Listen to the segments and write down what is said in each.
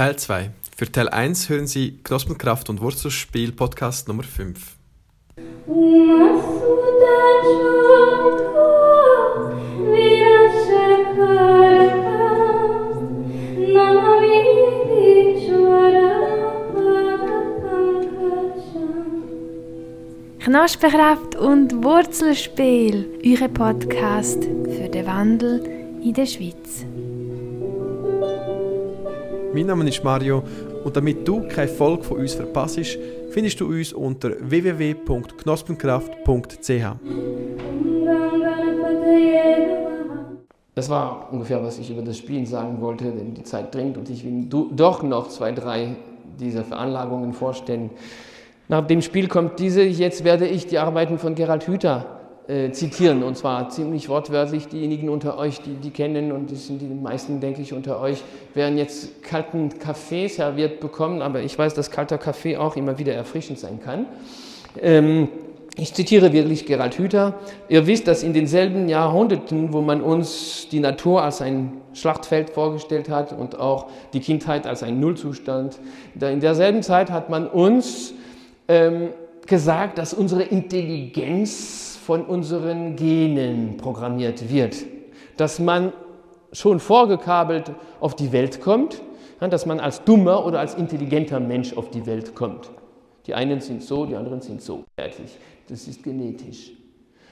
Teil 2. Für Teil 1 hören Sie Knospenkraft und Wurzelspiel Podcast Nummer 5. Knospenkraft und Wurzelspiel, Euer Podcast für den Wandel in der Schweiz. Mein Name ist Mario und damit du keine Folge von uns verpasst, findest du uns unter www.knospenkraft.ch. Das war ungefähr, was ich über das Spielen sagen wollte, denn die Zeit dringt und ich will doch noch zwei, drei dieser Veranlagungen vorstellen. Nach dem Spiel kommt diese, jetzt werde ich die Arbeiten von Gerald Hüther äh, zitieren und zwar ziemlich wortwörtlich. Diejenigen unter euch, die die kennen und das sind die meisten, denke ich, unter euch, werden jetzt kalten Kaffee serviert bekommen, aber ich weiß, dass kalter Kaffee auch immer wieder erfrischend sein kann. Ähm, ich zitiere wirklich Gerald Hüther. Ihr wisst, dass in denselben Jahrhunderten, wo man uns die Natur als ein Schlachtfeld vorgestellt hat und auch die Kindheit als ein Nullzustand, in derselben Zeit hat man uns ähm, gesagt, dass unsere Intelligenz von unseren Genen programmiert wird. Dass man schon vorgekabelt auf die Welt kommt, dass man als dummer oder als intelligenter Mensch auf die Welt kommt. Die einen sind so, die anderen sind so. Fertig. Das ist genetisch.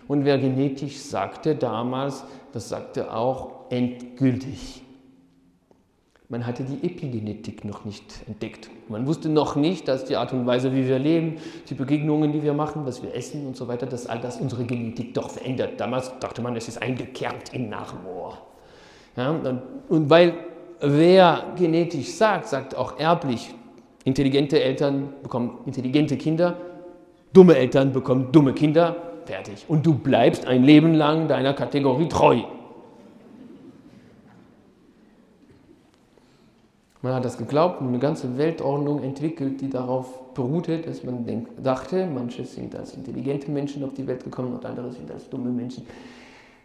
Und wer genetisch sagte damals, das sagte auch endgültig. Man hatte die Epigenetik noch nicht entdeckt. Man wusste noch nicht, dass die Art und Weise, wie wir leben, die Begegnungen, die wir machen, was wir essen und so weiter, dass all das unsere Genetik doch verändert. Damals dachte man, es ist eingekerbt im Nachmoor. Ja, und weil wer genetisch sagt, sagt auch erblich. Intelligente Eltern bekommen intelligente Kinder, dumme Eltern bekommen dumme Kinder, fertig. Und du bleibst ein Leben lang deiner Kategorie treu. Man hat das geglaubt und eine ganze Weltordnung entwickelt, die darauf beruhte, dass man denk, dachte, manche sind als intelligente Menschen auf die Welt gekommen und andere sind als dumme Menschen.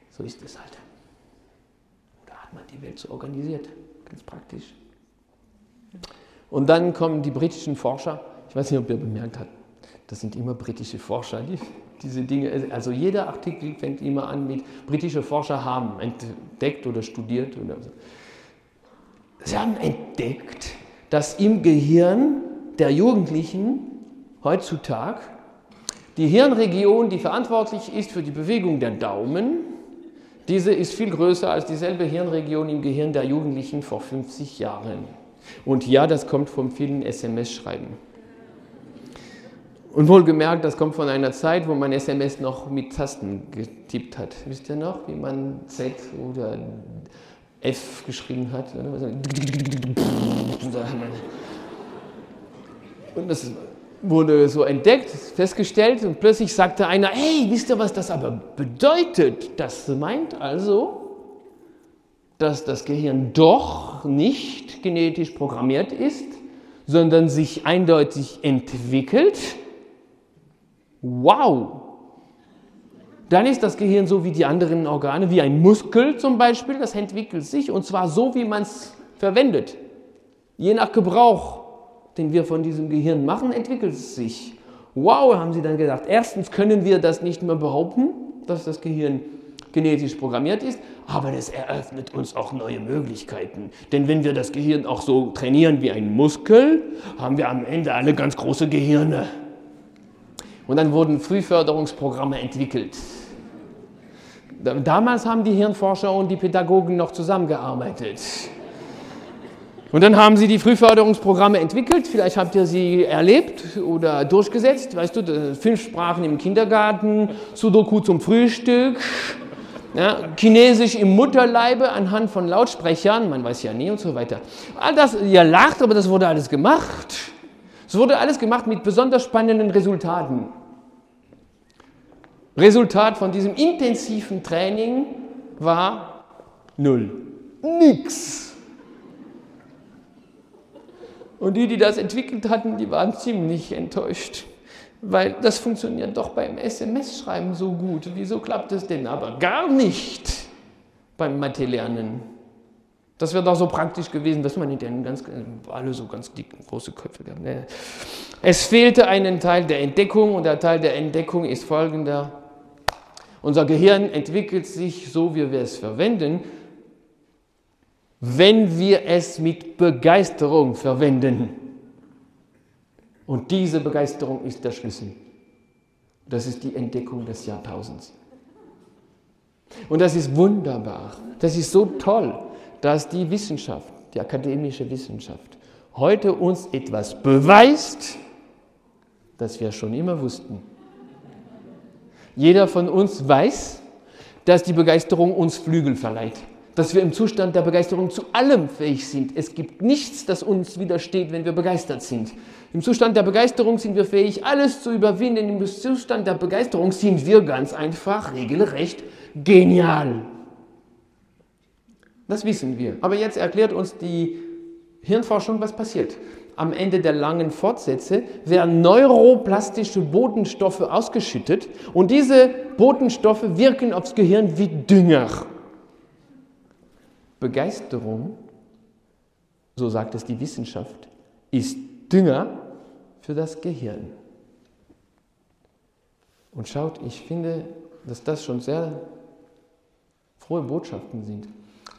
So ist es halt. Da hat man die Welt so organisiert, ganz praktisch. Und dann kommen die britischen Forscher, ich weiß nicht, ob ihr bemerkt habt, das sind immer britische Forscher, die diese Dinge, also jeder Artikel fängt immer an mit britische Forscher haben entdeckt oder studiert oder so. Sie haben entdeckt, dass im Gehirn der Jugendlichen heutzutage die Hirnregion, die verantwortlich ist für die Bewegung der Daumen, diese ist viel größer als dieselbe Hirnregion im Gehirn der Jugendlichen vor 50 Jahren. Und ja, das kommt vom vielen SMS-Schreiben. Und wohlgemerkt, das kommt von einer Zeit, wo man SMS noch mit Tasten getippt hat. Wisst ihr noch, wie man Z oder F geschrieben hat. Und das wurde so entdeckt, festgestellt und plötzlich sagte einer, hey, wisst ihr, was das aber bedeutet? Das meint also, dass das Gehirn doch nicht genetisch programmiert ist, sondern sich eindeutig entwickelt. Wow! Dann ist das Gehirn so wie die anderen Organe, wie ein Muskel zum Beispiel, das entwickelt sich und zwar so, wie man es verwendet. Je nach Gebrauch, den wir von diesem Gehirn machen, entwickelt es sich. Wow, haben sie dann gedacht. Erstens können wir das nicht mehr behaupten, dass das Gehirn genetisch programmiert ist, aber das eröffnet uns auch neue Möglichkeiten. Denn wenn wir das Gehirn auch so trainieren wie ein Muskel, haben wir am Ende alle ganz große Gehirne. Und dann wurden Frühförderungsprogramme entwickelt. Damals haben die Hirnforscher und die Pädagogen noch zusammengearbeitet. Und dann haben sie die Frühförderungsprogramme entwickelt, vielleicht habt ihr sie erlebt oder durchgesetzt, weißt du, fünf Sprachen im Kindergarten, Sudoku zum Frühstück, ja, Chinesisch im Mutterleibe anhand von Lautsprechern, man weiß ja nie und so weiter. All das, ihr lacht, aber das wurde alles gemacht. Es wurde alles gemacht mit besonders spannenden Resultaten. Resultat von diesem intensiven Training war null. Nix. Und die, die das entwickelt hatten, die waren ziemlich enttäuscht. Weil das funktioniert doch beim SMS-Schreiben so gut. Wieso klappt es denn aber gar nicht beim Mathe-Lernen? Das wäre doch so praktisch gewesen, dass man nicht ganz, alle so ganz dicke, große Köpfe gehabt. Es fehlte einen Teil der Entdeckung und der Teil der Entdeckung ist folgender. Unser Gehirn entwickelt sich so, wie wir es verwenden, wenn wir es mit Begeisterung verwenden. Und diese Begeisterung ist der Schlüssel. Das ist die Entdeckung des Jahrtausends. Und das ist wunderbar. Das ist so toll, dass die Wissenschaft, die akademische Wissenschaft, heute uns etwas beweist, das wir schon immer wussten. Jeder von uns weiß, dass die Begeisterung uns Flügel verleiht, dass wir im Zustand der Begeisterung zu allem fähig sind. Es gibt nichts, das uns widersteht, wenn wir begeistert sind. Im Zustand der Begeisterung sind wir fähig, alles zu überwinden. Im Zustand der Begeisterung sind wir ganz einfach regelrecht genial. Das wissen wir. Aber jetzt erklärt uns die Hirnforschung, was passiert. Am Ende der langen Fortsätze werden neuroplastische Botenstoffe ausgeschüttet und diese Botenstoffe wirken aufs Gehirn wie Dünger. Begeisterung, so sagt es die Wissenschaft, ist Dünger für das Gehirn. Und schaut, ich finde, dass das schon sehr frohe Botschaften sind.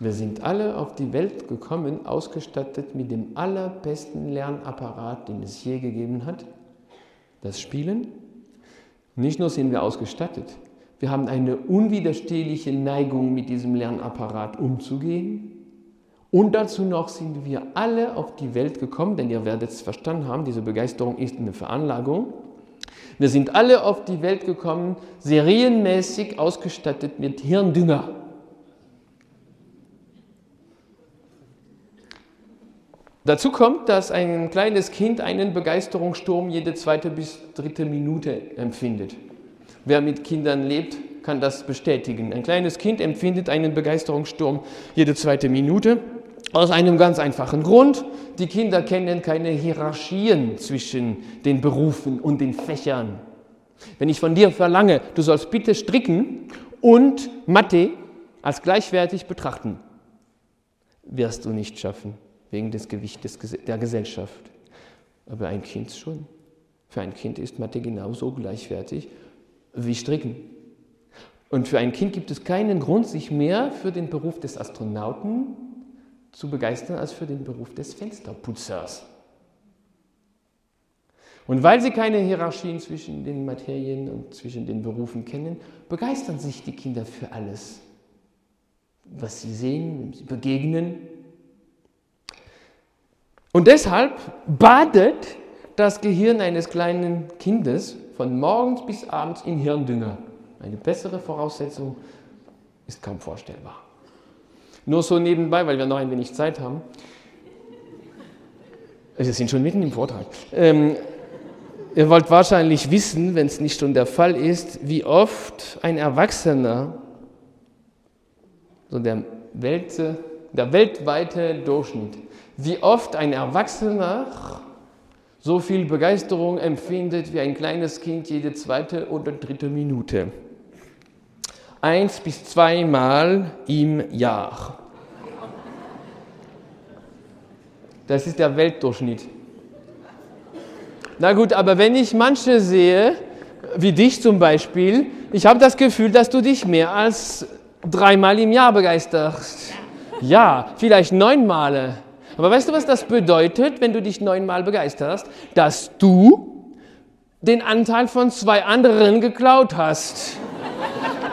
Wir sind alle auf die Welt gekommen, ausgestattet mit dem allerbesten Lernapparat, den es je gegeben hat, das Spielen. Nicht nur sind wir ausgestattet, wir haben eine unwiderstehliche Neigung, mit diesem Lernapparat umzugehen. Und dazu noch sind wir alle auf die Welt gekommen, denn ihr werdet es verstanden haben, diese Begeisterung ist eine Veranlagung. Wir sind alle auf die Welt gekommen, serienmäßig ausgestattet mit Hirndünger. Dazu kommt, dass ein kleines Kind einen Begeisterungssturm jede zweite bis dritte Minute empfindet. Wer mit Kindern lebt, kann das bestätigen. Ein kleines Kind empfindet einen Begeisterungssturm jede zweite Minute. Aus einem ganz einfachen Grund. Die Kinder kennen keine Hierarchien zwischen den Berufen und den Fächern. Wenn ich von dir verlange, du sollst bitte stricken und Mathe als gleichwertig betrachten, wirst du nicht schaffen, wegen des Gewichtes der Gesellschaft. Aber ein Kind schon. Für ein Kind ist Mathe genauso gleichwertig wie Stricken. Und für ein Kind gibt es keinen Grund, sich mehr für den Beruf des Astronauten zu begeistern als für den Beruf des Fensterputzers. Und weil sie keine Hierarchien zwischen den Materien und zwischen den Berufen kennen, begeistern sich die Kinder für alles, was sie sehen, sie begegnen. Und deshalb badet das Gehirn eines kleinen Kindes von morgens bis abends in Hirndünger. Eine bessere Voraussetzung ist kaum vorstellbar. Nur so nebenbei, weil wir noch ein wenig Zeit haben. Wir sind schon mitten im Vortrag. Ähm, ihr wollt wahrscheinlich wissen, wenn es nicht schon der Fall ist, wie oft ein Erwachsener, so der, Welt, der weltweite Durchschnitt, wie oft ein Erwachsener so viel Begeisterung empfindet wie ein kleines Kind jede zweite oder dritte Minute eins bis zweimal im Jahr. Das ist der Weltdurchschnitt. Na gut, aber wenn ich manche sehe, wie dich zum Beispiel, ich habe das Gefühl, dass du dich mehr als dreimal im Jahr begeisterst. Ja, vielleicht neunmal. Aber weißt du, was das bedeutet, wenn du dich neunmal begeisterst? Dass du den Anteil von zwei anderen geklaut hast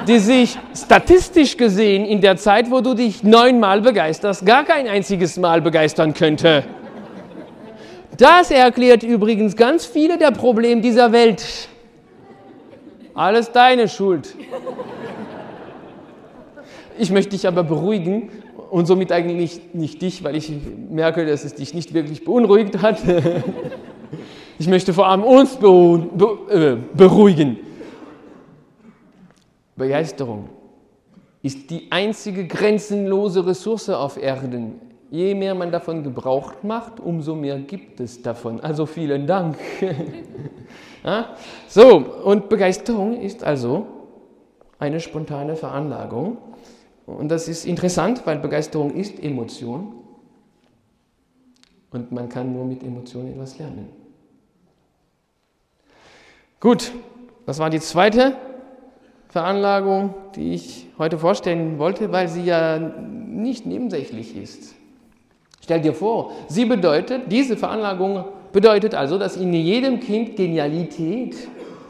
die sich statistisch gesehen in der Zeit, wo du dich neunmal begeisterst, gar kein einziges Mal begeistern könnte. Das erklärt übrigens ganz viele der Probleme dieser Welt. Alles deine Schuld. Ich möchte dich aber beruhigen und somit eigentlich nicht dich, weil ich merke, dass es dich nicht wirklich beunruhigt hat. Ich möchte vor allem uns äh, beruhigen. Begeisterung ist die einzige grenzenlose Ressource auf Erden. Je mehr man davon Gebrauch macht, umso mehr gibt es davon. Also vielen Dank. So, und Begeisterung ist also eine spontane Veranlagung. Und das ist interessant, weil Begeisterung ist Emotion. Und man kann nur mit Emotionen etwas lernen. Gut, das war die zweite Veranlagung, die ich heute vorstellen wollte, weil sie ja nicht nebensächlich ist. Stell dir vor, sie bedeutet, diese Veranlagung bedeutet also, dass in jedem Kind Genialität,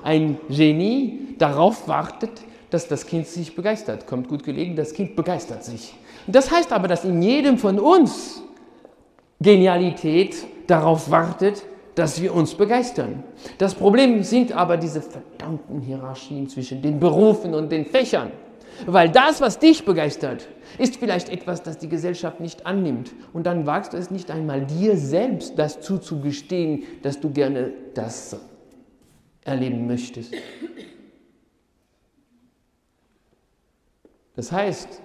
ein Genie darauf wartet, dass das Kind sich begeistert. Kommt gut gelegen, das Kind begeistert sich. Das heißt aber, dass in jedem von uns Genialität darauf wartet, dass wir uns begeistern. Das Problem sind aber diese verdammten Hierarchien zwischen den Berufen und den Fächern. Weil das, was dich begeistert, ist vielleicht etwas, das die Gesellschaft nicht annimmt. Und dann wagst du es nicht einmal dir selbst, das zuzugestehen, dass du gerne das erleben möchtest. Das heißt,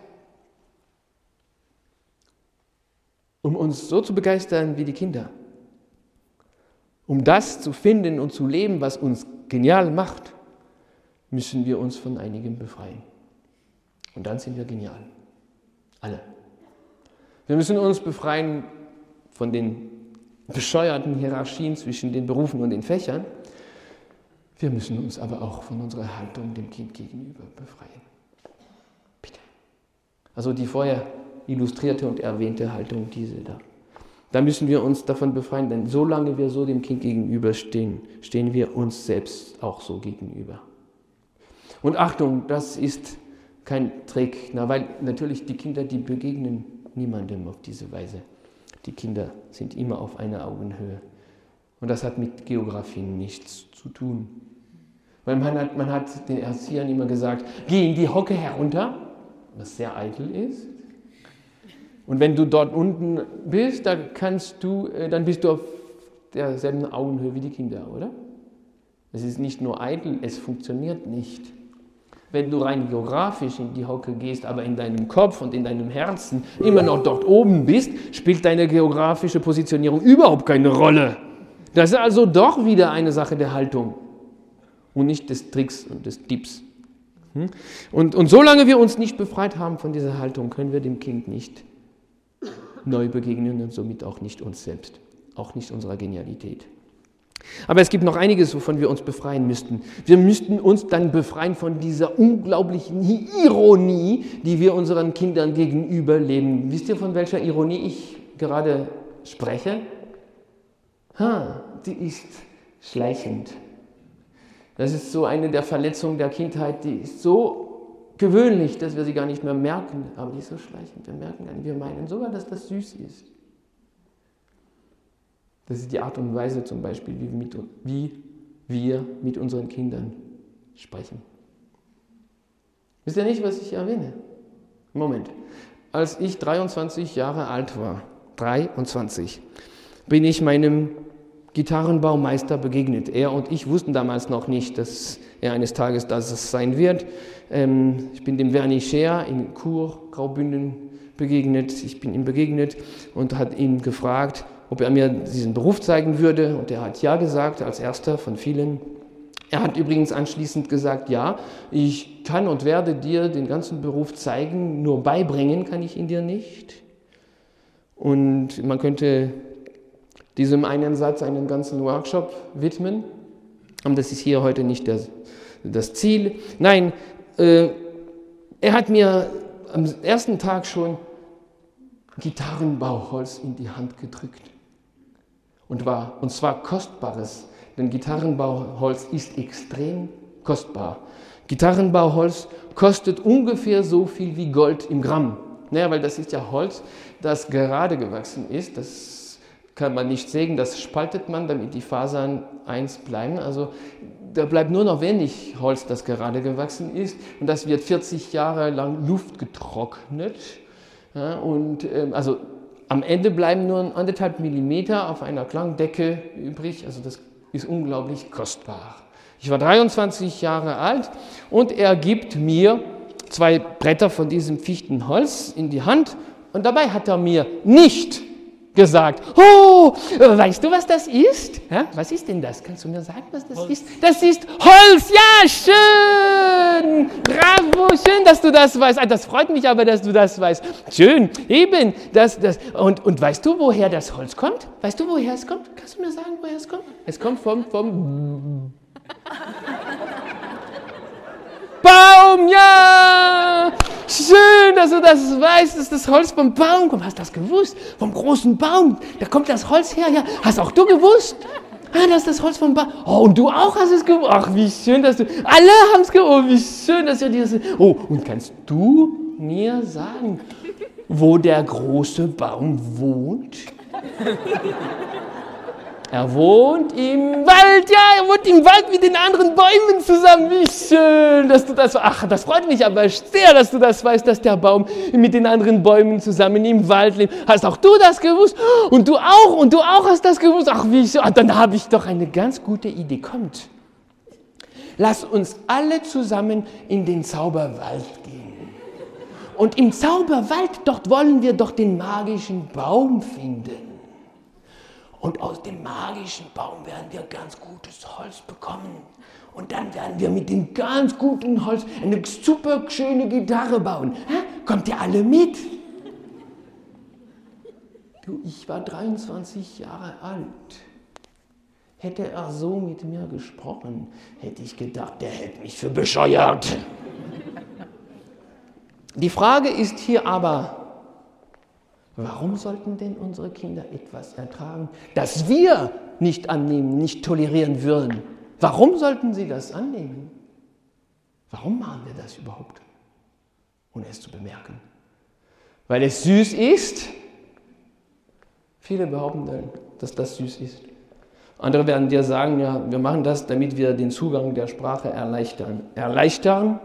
um uns so zu begeistern wie die Kinder, um das zu finden und zu leben, was uns genial macht, müssen wir uns von einigem befreien. Und dann sind wir genial. Alle. Wir müssen uns befreien von den bescheuerten Hierarchien zwischen den Berufen und den Fächern. Wir müssen uns aber auch von unserer Haltung dem Kind gegenüber befreien. Also die vorher illustrierte und erwähnte Haltung, diese da. Da müssen wir uns davon befreien, denn solange wir so dem Kind gegenüberstehen, stehen wir uns selbst auch so gegenüber. Und Achtung, das ist kein Trick, na, weil natürlich die Kinder, die begegnen niemandem auf diese Weise. Die Kinder sind immer auf einer Augenhöhe. Und das hat mit Geografie nichts zu tun. Weil man hat, man hat den Erziehern immer gesagt, geh in die Hocke herunter, was sehr eitel ist. Und wenn du dort unten bist, da kannst du, äh, dann bist du auf derselben Augenhöhe wie die Kinder, oder? Es ist nicht nur eitel, es funktioniert nicht. Wenn du rein geografisch in die Hocke gehst, aber in deinem Kopf und in deinem Herzen immer noch dort oben bist, spielt deine geografische Positionierung überhaupt keine Rolle. Das ist also doch wieder eine Sache der Haltung und nicht des Tricks und des Tipps. Hm? Und, und solange wir uns nicht befreit haben von dieser Haltung, können wir dem Kind nicht neu begegnen und somit auch nicht uns selbst, auch nicht unserer Genialität. Aber es gibt noch einiges, wovon wir uns befreien müssten. Wir müssten uns dann befreien von dieser unglaublichen Ironie, die wir unseren Kindern gegenüber leben. Wisst ihr, von welcher Ironie ich gerade spreche? Ha, die ist schleichend. Das ist so eine der Verletzungen der Kindheit, die ist so gewöhnlich, dass wir sie gar nicht mehr merken, aber die ist so schleichend. Wir merken dann, wir meinen sogar, dass das süß ist. Das ist die Art und Weise zum Beispiel, wie wir mit, wie wir mit unseren Kindern sprechen. Wisst ihr nicht, was ich erwähne? Moment. Als ich 23 Jahre alt war, 23, bin ich meinem Gitarrenbaumeister begegnet. Er und ich wussten damals noch nicht, dass er eines Tages das sein wird. Ähm, ich bin dem Werni Scher in Chur, Graubünden, begegnet. Ich bin ihm begegnet und hat ihn gefragt, ob er mir diesen Beruf zeigen würde. Und er hat ja gesagt, als erster von vielen. Er hat übrigens anschließend gesagt, ja, ich kann und werde dir den ganzen Beruf zeigen, nur beibringen kann ich ihn dir nicht. Und man könnte diesem einen Satz einen ganzen Workshop widmen. Aber das ist hier heute nicht der, das Ziel. Nein, äh, er hat mir am ersten Tag schon Gitarrenbauholz in die Hand gedrückt. Und, war, und zwar kostbares, denn Gitarrenbauholz ist extrem kostbar. Gitarrenbauholz kostet ungefähr so viel wie Gold im Gramm. Naja, weil das ist ja Holz, das gerade gewachsen ist. Das kann man nicht sägen, das spaltet man, damit die Fasern eins bleiben. Also da bleibt nur noch wenig Holz, das gerade gewachsen ist. Und das wird 40 Jahre lang Luft getrocknet. Ja, und ähm, also am Ende bleiben nur anderthalb Millimeter auf einer Klangdecke übrig. Also das ist unglaublich kostbar. Ich war 23 Jahre alt und er gibt mir zwei Bretter von diesem Fichtenholz in die Hand und dabei hat er mir nicht gesagt. Oh, weißt du, was das ist? Ja, was ist denn das? Kannst du mir sagen, was das Holz. ist? Das ist Holz. Ja, schön. Bravo, schön, dass du das weißt. Ah, das freut mich aber, dass du das weißt. Schön, eben. Das, das. Und, und weißt du, woher das Holz kommt? Weißt du, woher es kommt? Kannst du mir sagen, woher es kommt? Es kommt vom, vom Baum, ja! Schön, dass du das weißt, dass das Holz vom Baum kommt. Hast du das gewusst? Vom großen Baum. Da kommt das Holz her, ja. Hast auch du gewusst? Ah, das ist das Holz vom Baum. Oh, und du auch hast es gewusst. Ach, wie schön, dass du. Alle haben es gewusst. Oh, wie schön, dass ihr dieses. Oh, und kannst du mir sagen, wo der große Baum wohnt? Er wohnt im Wald, ja, er wohnt im Wald mit den anderen Bäumen zusammen. Wie schön, dass du das. Ach, das freut mich aber sehr, dass du das weißt, dass der Baum mit den anderen Bäumen zusammen im Wald lebt. Hast auch du das gewusst? Und du auch, und du auch hast das gewusst. Ach, wie schön. Dann habe ich doch eine ganz gute Idee. Kommt, lass uns alle zusammen in den Zauberwald gehen. Und im Zauberwald, dort wollen wir doch den magischen Baum finden. Und aus dem magischen Baum werden wir ganz gutes Holz bekommen. Und dann werden wir mit dem ganz guten Holz eine super schöne Gitarre bauen. Kommt ihr alle mit? Du, ich war 23 Jahre alt. Hätte er so mit mir gesprochen, hätte ich gedacht, der hält mich für bescheuert. Die Frage ist hier aber, Warum sollten denn unsere Kinder etwas ertragen, das wir nicht annehmen, nicht tolerieren würden? Warum sollten sie das annehmen? Warum machen wir das überhaupt, ohne es zu bemerken? Weil es süß ist? Viele behaupten dann, dass das süß ist. Andere werden dir sagen, ja, wir machen das, damit wir den Zugang der Sprache erleichtern. Erleichtern?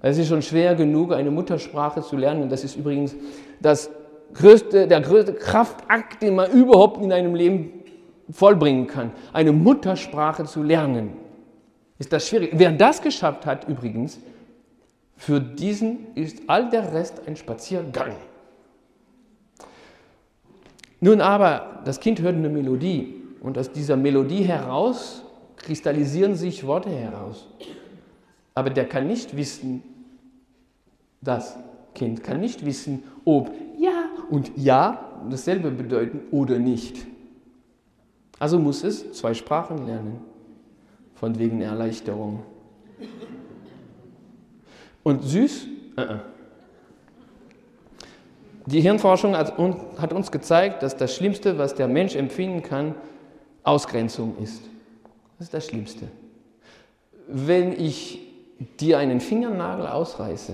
Es ist schon schwer genug, eine Muttersprache zu lernen. Das ist übrigens das größte, der größte Kraftakt, den man überhaupt in einem Leben vollbringen kann. Eine Muttersprache zu lernen. Ist das schwierig? Wer das geschafft hat, übrigens, für diesen ist all der Rest ein Spaziergang. Nun aber, das Kind hört eine Melodie und aus dieser Melodie heraus kristallisieren sich Worte heraus. Aber der kann nicht wissen, das Kind kann nicht wissen, ob ja und ja dasselbe bedeuten oder nicht. Also muss es zwei Sprachen lernen, von wegen Erleichterung. Und süß? Uh -uh. Die Hirnforschung hat uns gezeigt, dass das Schlimmste, was der Mensch empfinden kann, Ausgrenzung ist. Das ist das Schlimmste. Wenn ich dir einen Fingernagel ausreiße,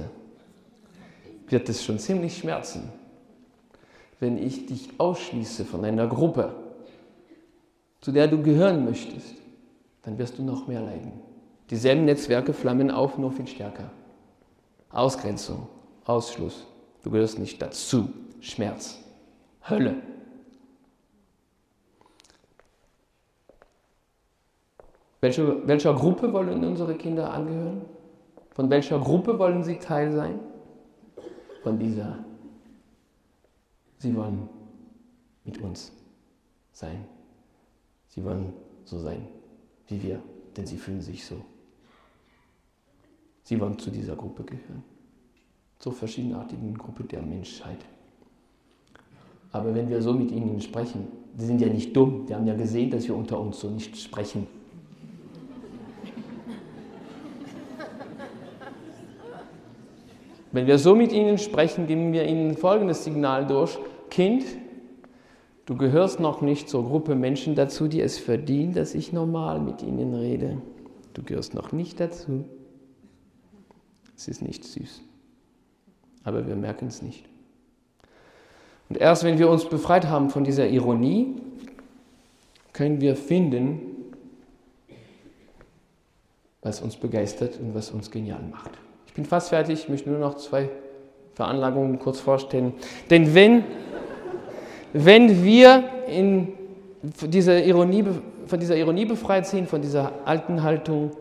wird es schon ziemlich schmerzen wenn ich dich ausschließe von einer Gruppe, zu der du gehören möchtest, dann wirst du noch mehr leiden. Dieselben Netzwerke flammen auf, nur viel stärker. Ausgrenzung, Ausschluss, du gehörst nicht dazu, Schmerz, Hölle. Welche, welcher Gruppe wollen unsere Kinder angehören? Von welcher Gruppe wollen sie Teil sein? Von dieser Sie wollen mit uns sein. Sie wollen so sein wie wir, denn sie fühlen sich so. Sie wollen zu dieser Gruppe gehören, zur verschiedenartigen Gruppe der Menschheit. Aber wenn wir so mit ihnen sprechen, die sind ja nicht dumm, die haben ja gesehen, dass wir unter uns so nicht sprechen. Wenn wir so mit ihnen sprechen, geben wir ihnen folgendes Signal durch. Kind, du gehörst noch nicht zur Gruppe Menschen dazu, die es verdienen, dass ich normal mit ihnen rede. Du gehörst noch nicht dazu. Es ist nicht süß. Aber wir merken es nicht. Und erst wenn wir uns befreit haben von dieser Ironie, können wir finden, was uns begeistert und was uns genial macht. Ich bin fast fertig, ich möchte nur noch zwei Veranlagungen kurz vorstellen. Denn wenn wenn wir in dieser Ironie, von dieser Ironie befreit sind, von dieser alten Haltung,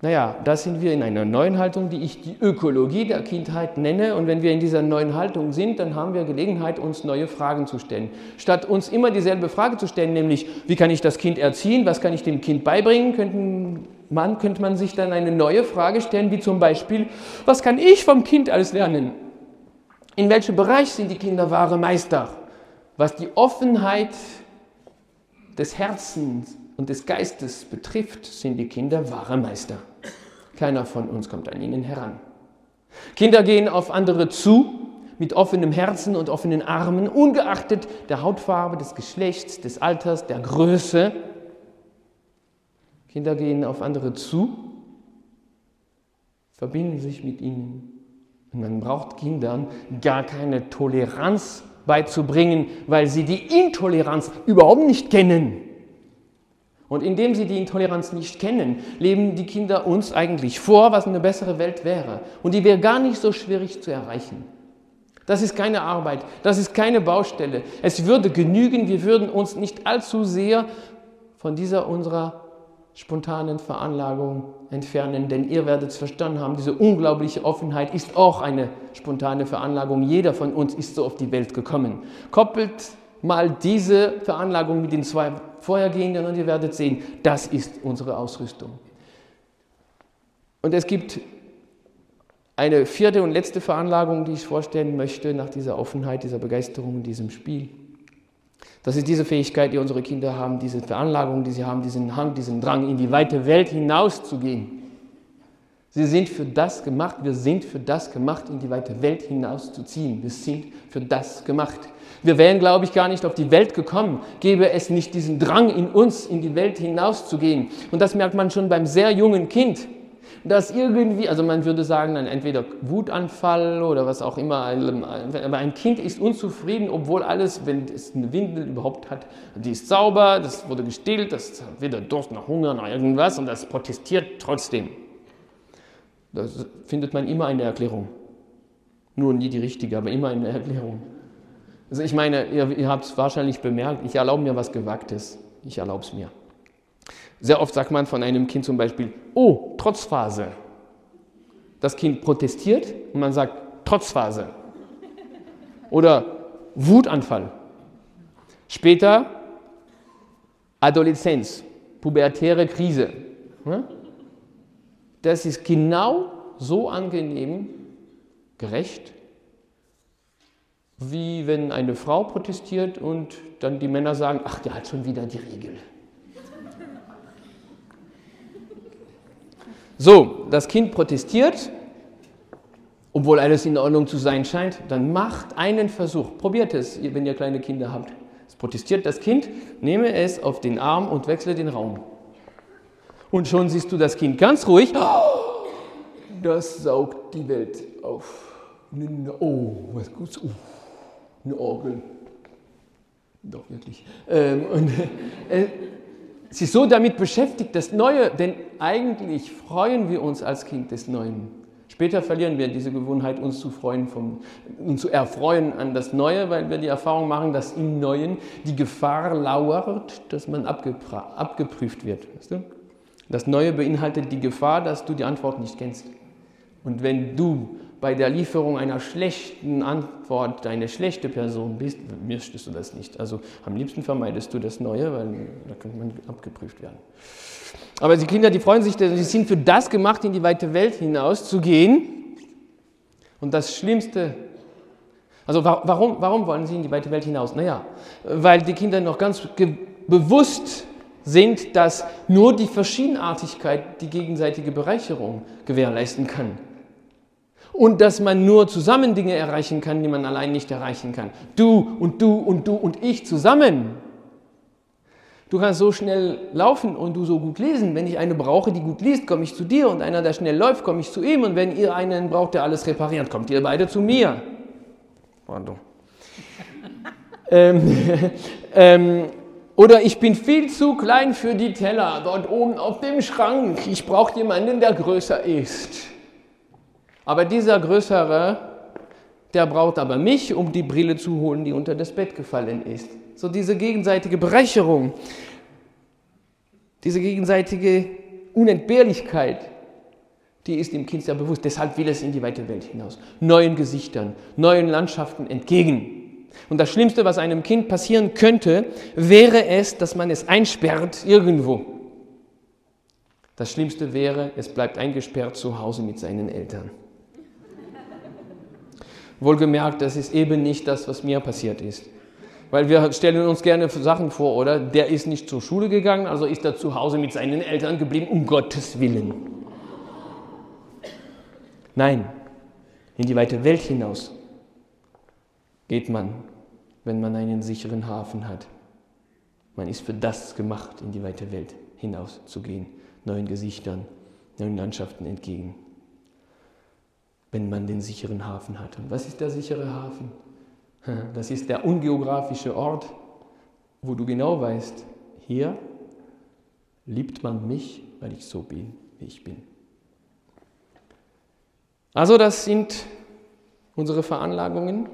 Naja, da sind wir in einer neuen Haltung, die ich die Ökologie der Kindheit nenne. Und wenn wir in dieser neuen Haltung sind, dann haben wir Gelegenheit, uns neue Fragen zu stellen. Statt uns immer dieselbe Frage zu stellen, nämlich, wie kann ich das Kind erziehen, was kann ich dem Kind beibringen, könnten man, könnte man sich dann eine neue Frage stellen, wie zum Beispiel, was kann ich vom Kind alles lernen? In welchem Bereich sind die Kinder wahre Meister? Was die Offenheit des Herzens und des Geistes betrifft, sind die Kinder wahre Meister. Keiner von uns kommt an ihnen heran. Kinder gehen auf andere zu mit offenem Herzen und offenen Armen, ungeachtet der Hautfarbe, des Geschlechts, des Alters, der Größe. Kinder gehen auf andere zu, verbinden sich mit ihnen. Und man braucht Kindern gar keine Toleranz beizubringen, weil sie die Intoleranz überhaupt nicht kennen. Und indem sie die Intoleranz nicht kennen, leben die Kinder uns eigentlich vor, was eine bessere Welt wäre. Und die wäre gar nicht so schwierig zu erreichen. Das ist keine Arbeit, das ist keine Baustelle. Es würde genügen, wir würden uns nicht allzu sehr von dieser unserer spontanen Veranlagung entfernen, denn ihr werdet es verstanden haben, diese unglaubliche Offenheit ist auch eine spontane Veranlagung. Jeder von uns ist so auf die Welt gekommen. Koppelt mal diese Veranlagung mit den zwei vorhergehenden und ihr werdet sehen, das ist unsere Ausrüstung. Und es gibt eine vierte und letzte Veranlagung, die ich vorstellen möchte nach dieser Offenheit, dieser Begeisterung in diesem Spiel. Das ist diese Fähigkeit, die unsere Kinder haben, diese Veranlagung, die sie haben, diesen Hang, diesen Drang, in die weite Welt hinauszugehen. Sie sind für das gemacht, wir sind für das gemacht, in die weite Welt hinauszuziehen. Wir sind für das gemacht. Wir wären, glaube ich, gar nicht auf die Welt gekommen, gäbe es nicht diesen Drang in uns, in die Welt hinauszugehen. Und das merkt man schon beim sehr jungen Kind, dass irgendwie, also man würde sagen, dann entweder Wutanfall oder was auch immer, aber ein Kind ist unzufrieden, obwohl alles, wenn es eine Windel überhaupt hat, die ist sauber, das wurde gestillt, das hat weder Durst noch Hunger noch irgendwas und das protestiert trotzdem. Da findet man immer eine Erklärung. Nur nie die richtige, aber immer eine Erklärung. Also ich meine, ihr, ihr habt es wahrscheinlich bemerkt, ich erlaube mir was Gewagtes. Ich erlaube es mir. Sehr oft sagt man von einem Kind zum Beispiel, oh, Trotzphase. Das Kind protestiert und man sagt, Trotzphase. Oder Wutanfall. Später Adoleszenz, pubertäre Krise. Das ist genau so angenehm, gerecht wie wenn eine Frau protestiert und dann die Männer sagen, ach, der hat schon wieder die Regel. So, das Kind protestiert, obwohl alles in Ordnung zu sein scheint, dann macht einen Versuch. Probiert es, wenn ihr kleine Kinder habt. Es protestiert das Kind, nehme es auf den Arm und wechsle den Raum. Und schon siehst du das Kind ganz ruhig. Das saugt die Welt auf. Oh, was gut. Oh eine Orgel. Doch, wirklich. Ähm, und äh, sie ist so damit beschäftigt, das Neue, denn eigentlich freuen wir uns als Kind des Neuen. Später verlieren wir diese Gewohnheit, uns zu freuen, vom, uns zu erfreuen an das Neue, weil wir die Erfahrung machen, dass im Neuen die Gefahr lauert, dass man abgeprüft wird. Weißt du? Das Neue beinhaltet die Gefahr, dass du die Antwort nicht kennst. Und wenn du bei der Lieferung einer schlechten Antwort eine schlechte Person bist, möchtest du das nicht. Also am liebsten vermeidest du das Neue, weil da könnte man abgeprüft werden. Aber die Kinder, die freuen sich, sie sind für das gemacht, in die weite Welt hinaus zu gehen. Und das Schlimmste, also warum, warum wollen sie in die weite Welt hinaus? Naja, weil die Kinder noch ganz bewusst sind, dass nur die Verschiedenartigkeit die gegenseitige Bereicherung gewährleisten kann und dass man nur zusammen Dinge erreichen kann, die man allein nicht erreichen kann. Du und du und du und ich zusammen. Du kannst so schnell laufen und du so gut lesen. Wenn ich eine brauche, die gut liest, komme ich zu dir und einer, der schnell läuft, komme ich zu ihm. Und wenn ihr einen braucht, der alles repariert, kommt ihr beide zu mir. Pardon. ähm, ähm, oder ich bin viel zu klein für die Teller dort oben auf dem Schrank. Ich brauche jemanden, der größer ist. Aber dieser Größere, der braucht aber mich, um die Brille zu holen, die unter das Bett gefallen ist. So diese gegenseitige Bereicherung, diese gegenseitige Unentbehrlichkeit, die ist dem Kind sehr bewusst. Deshalb will es in die weite Welt hinaus. Neuen Gesichtern, neuen Landschaften entgegen. Und das Schlimmste, was einem Kind passieren könnte, wäre es, dass man es einsperrt irgendwo. Das Schlimmste wäre, es bleibt eingesperrt zu Hause mit seinen Eltern. Wohlgemerkt, das ist eben nicht das, was mir passiert ist. Weil wir stellen uns gerne Sachen vor, oder? Der ist nicht zur Schule gegangen, also ist er zu Hause mit seinen Eltern geblieben, um Gottes Willen. Nein, in die weite Welt hinaus geht man, wenn man einen sicheren Hafen hat. Man ist für das gemacht, in die weite Welt hinaus zu gehen, neuen Gesichtern, neuen Landschaften entgegen, wenn man den sicheren Hafen hat. Und was ist der sichere Hafen? Das ist der ungeografische Ort, wo du genau weißt, hier liebt man mich, weil ich so bin, wie ich bin. Also das sind unsere Veranlagungen.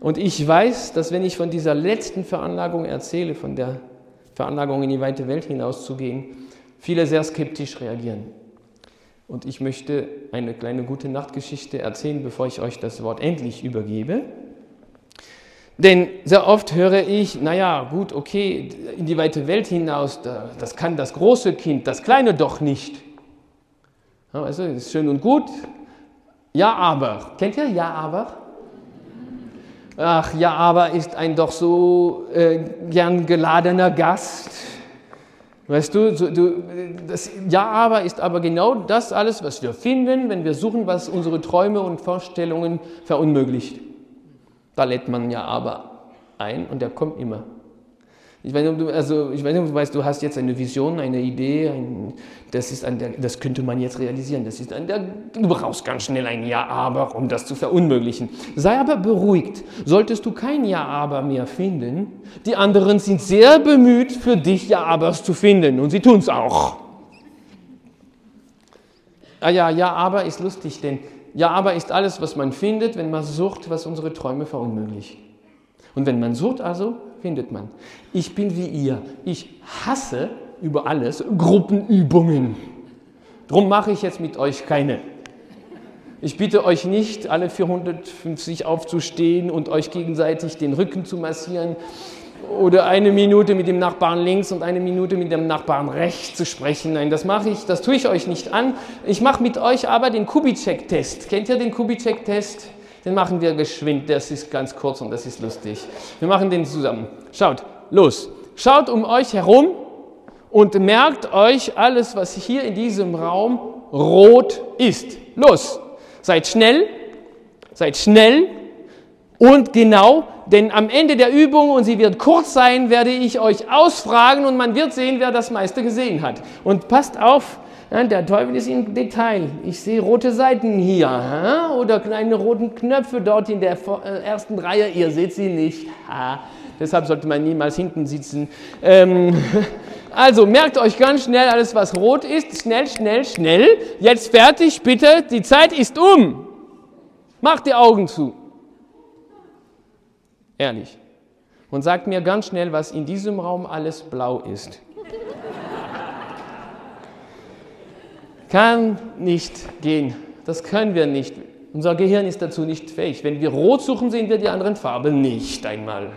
Und ich weiß, dass wenn ich von dieser letzten Veranlagung erzähle, von der Veranlagung in die weite Welt hinauszugehen, viele sehr skeptisch reagieren. Und ich möchte eine kleine gute Nachtgeschichte erzählen, bevor ich euch das Wort endlich übergebe. Denn sehr oft höre ich, naja, gut, okay, in die weite Welt hinaus, das kann das große Kind, das kleine doch nicht. Du, ist schön und gut. Ja, aber. Kennt ihr Ja, aber? Ach, ja, aber ist ein doch so äh, gern geladener Gast. Weißt du, du das Ja, aber ist aber genau das alles, was wir finden, wenn wir suchen, was unsere Träume und Vorstellungen verunmöglicht. Da lädt man Ja, aber ein und der kommt immer. Ich weiß nicht, du, also, ich weiß nicht, du weißt, du hast jetzt eine Vision, eine Idee, ein, das, ist an der, das könnte man jetzt realisieren. Das ist an der, du brauchst ganz schnell ein Ja-Aber, um das zu verunmöglichen. Sei aber beruhigt. Solltest du kein Ja-Aber mehr finden, die anderen sind sehr bemüht, für dich Ja-Abers zu finden und sie tun es auch. Ah ja, Ja-Aber ist lustig, denn Ja-Aber ist alles, was man findet, wenn man sucht, was unsere Träume verunmöglicht. Und wenn man sucht also, findet man. Ich bin wie ihr. Ich hasse über alles Gruppenübungen. Drum mache ich jetzt mit euch keine. Ich bitte euch nicht, alle 450 aufzustehen und euch gegenseitig den Rücken zu massieren oder eine Minute mit dem Nachbarn links und eine Minute mit dem Nachbarn rechts zu sprechen. Nein, das mache ich, das tue ich euch nicht an. Ich mache mit euch aber den Kubitschek-Test. Kennt ihr den Kubitschek-Test? Den machen wir geschwind, das ist ganz kurz und das ist lustig. Wir machen den zusammen. Schaut, los. Schaut um euch herum und merkt euch alles, was hier in diesem Raum rot ist. Los. Seid schnell, seid schnell und genau, denn am Ende der Übung, und sie wird kurz sein, werde ich euch ausfragen und man wird sehen, wer das meiste gesehen hat. Und passt auf, der Teufel ist im Detail. Ich sehe rote Seiten hier oder kleine roten Knöpfe dort in der äh, ersten Reihe. Ihr seht sie nicht. Deshalb sollte man niemals hinten sitzen. Ähm, also merkt euch ganz schnell alles, was rot ist. Schnell, schnell, schnell. Jetzt fertig, bitte. Die Zeit ist um. Macht die Augen zu. Ehrlich. Und sagt mir ganz schnell, was in diesem Raum alles blau ist. Kann nicht gehen. Das können wir nicht. Unser Gehirn ist dazu nicht fähig. Wenn wir rot suchen, sehen wir die anderen Farben nicht einmal.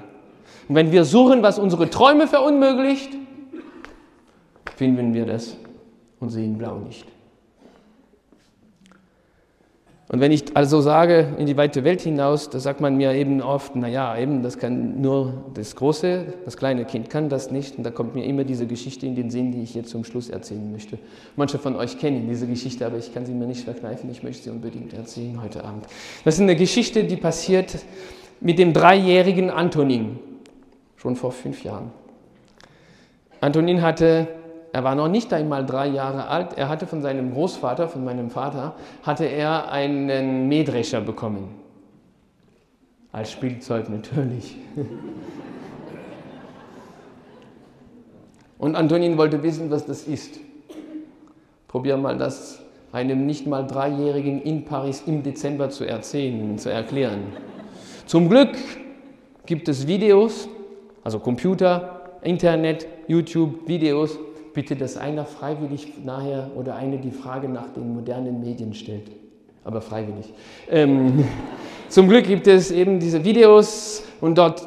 Und wenn wir suchen, was unsere Träume verunmöglicht, finden wir das und sehen blau nicht. Und wenn ich also sage, in die weite Welt hinaus, da sagt man mir eben oft, naja, eben, das kann nur das große, das kleine Kind kann das nicht. Und da kommt mir immer diese Geschichte in den Sinn, die ich jetzt zum Schluss erzählen möchte. Manche von euch kennen diese Geschichte, aber ich kann sie mir nicht verkneifen. Ich möchte sie unbedingt erzählen heute Abend. Das ist eine Geschichte, die passiert mit dem dreijährigen Antonin, schon vor fünf Jahren. Antonin hatte er war noch nicht einmal drei Jahre alt. Er hatte von seinem Großvater, von meinem Vater, hatte er einen Mähdrescher bekommen. Als Spielzeug natürlich. Und Antonin wollte wissen, was das ist. Probier mal das einem nicht mal Dreijährigen in Paris im Dezember zu erzählen, zu erklären. Zum Glück gibt es Videos, also Computer, Internet, YouTube, Videos, Bitte, dass einer freiwillig nachher oder eine die Frage nach den modernen Medien stellt. Aber freiwillig. Ähm, zum Glück gibt es eben diese Videos und dort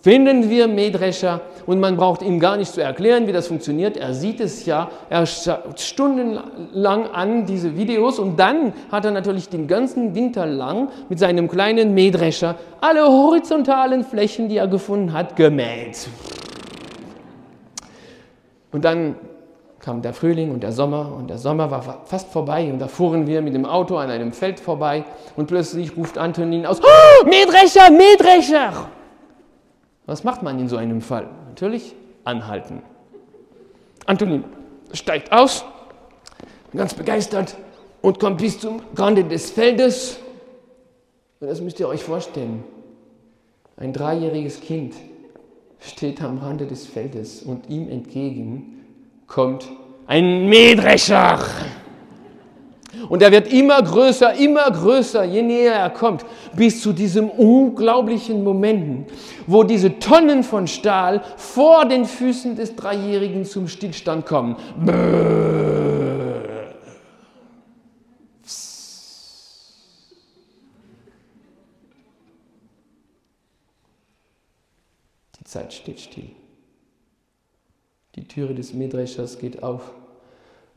finden wir Mähdrescher und man braucht ihm gar nicht zu erklären, wie das funktioniert. Er sieht es ja, er schaut stundenlang an diese Videos und dann hat er natürlich den ganzen Winter lang mit seinem kleinen Mähdrescher alle horizontalen Flächen, die er gefunden hat, gemäht. Und dann kam der Frühling und der Sommer und der Sommer war fast vorbei und da fuhren wir mit dem Auto an einem Feld vorbei und plötzlich ruft Antonin aus, oh, Mähdrescher, Mähdrescher! Was macht man in so einem Fall? Natürlich anhalten. Antonin steigt aus, ganz begeistert und kommt bis zum Rande des Feldes. Und das müsst ihr euch vorstellen. Ein dreijähriges Kind steht am Rande des Feldes und ihm entgegen kommt ein Mähdrescher. Und er wird immer größer, immer größer, je näher er kommt, bis zu diesem unglaublichen Moment, wo diese Tonnen von Stahl vor den Füßen des Dreijährigen zum Stillstand kommen. Die Zeit steht still. Die Türe des Mähdreschers geht auf.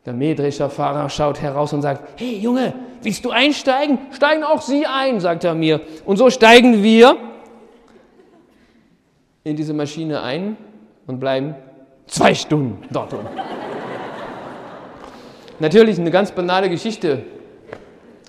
Der Mähdrescherfahrer schaut heraus und sagt, hey Junge, willst du einsteigen? Steigen auch Sie ein, sagt er mir. Und so steigen wir in diese Maschine ein und bleiben zwei Stunden dort. Natürlich eine ganz banale Geschichte.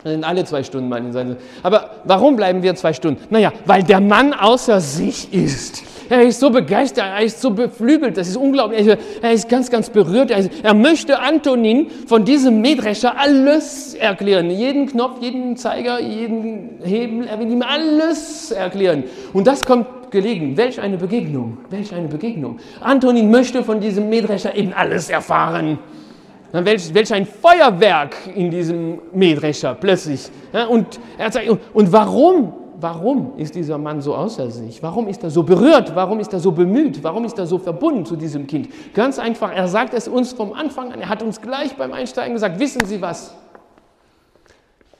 Wir sind alle zwei Stunden mal in. Aber warum bleiben wir zwei Stunden? Naja, weil der Mann außer sich ist. Er ist so begeistert, er ist so beflügelt, das ist unglaublich. Er ist ganz, ganz berührt. Er, ist, er möchte Antonin von diesem Mähdrescher alles erklären. Jeden Knopf, jeden Zeiger, jeden Hebel, er will ihm alles erklären. Und das kommt gelegen. Welch eine Begegnung, welch eine Begegnung. Antonin möchte von diesem Mähdrescher eben alles erfahren. Welch, welch ein Feuerwerk in diesem Mähdrescher plötzlich. Und, er sagt, und warum? Warum ist dieser Mann so außer sich? Warum ist er so berührt? Warum ist er so bemüht? Warum ist er so verbunden zu diesem Kind? Ganz einfach, er sagt es uns vom Anfang an. Er hat uns gleich beim Einsteigen gesagt, wissen Sie was?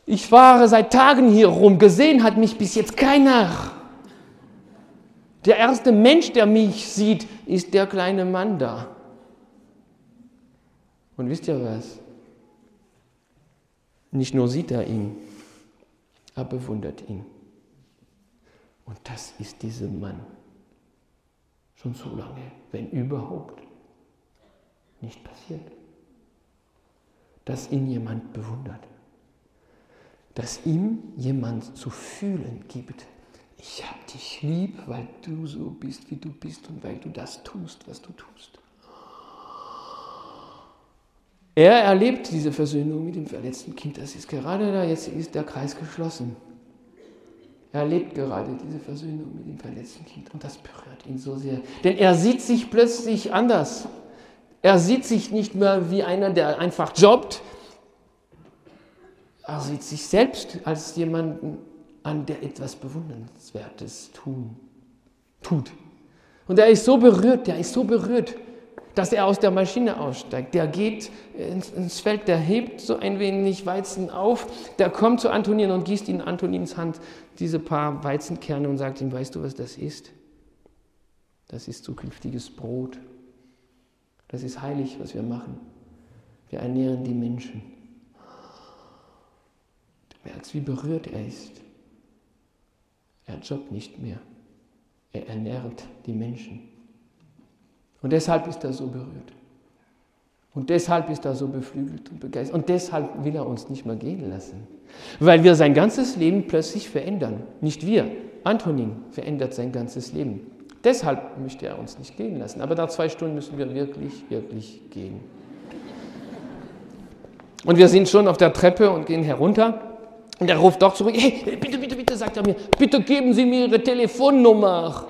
Ich fahre seit Tagen hier rum, gesehen hat mich bis jetzt keiner. Der erste Mensch, der mich sieht, ist der kleine Mann da. Und wisst ihr was? Nicht nur sieht er ihn, er bewundert ihn. Und das ist diesem Mann schon so lange, wenn überhaupt, nicht passiert. Dass ihn jemand bewundert. Dass ihm jemand zu fühlen gibt. Ich hab dich lieb, weil du so bist, wie du bist und weil du das tust, was du tust. Er erlebt diese Versöhnung mit dem verletzten Kind. Das ist gerade da, jetzt ist der Kreis geschlossen. Er erlebt gerade diese Versöhnung mit dem verletzten Kind und das berührt ihn so sehr. Denn er sieht sich plötzlich anders. Er sieht sich nicht mehr wie einer, der einfach jobbt. Er sieht sich selbst als jemanden an, der etwas Bewundernswertes tun, tut. Und er ist so berührt, der ist so berührt dass er aus der Maschine aussteigt. Der geht ins, ins, Feld, der hebt so ein wenig Weizen auf, der kommt zu Antonin und gießt in Antonins Hand diese paar Weizenkerne und sagt ihm, weißt du, was das ist? Das ist zukünftiges Brot. Das ist heilig, was wir machen. Wir ernähren die Menschen. Du merkst, wie berührt er ist. Er jobbt nicht mehr. Er ernährt die Menschen. Und deshalb ist er so berührt. Und deshalb ist er so beflügelt und begeistert. Und deshalb will er uns nicht mehr gehen lassen. Weil wir sein ganzes Leben plötzlich verändern. Nicht wir. Antonin verändert sein ganzes Leben. Deshalb möchte er uns nicht gehen lassen. Aber nach zwei Stunden müssen wir wirklich, wirklich gehen. Und wir sind schon auf der Treppe und gehen herunter. Und er ruft doch zurück, hey, bitte, bitte, bitte, sagt er mir, bitte geben Sie mir Ihre Telefonnummer.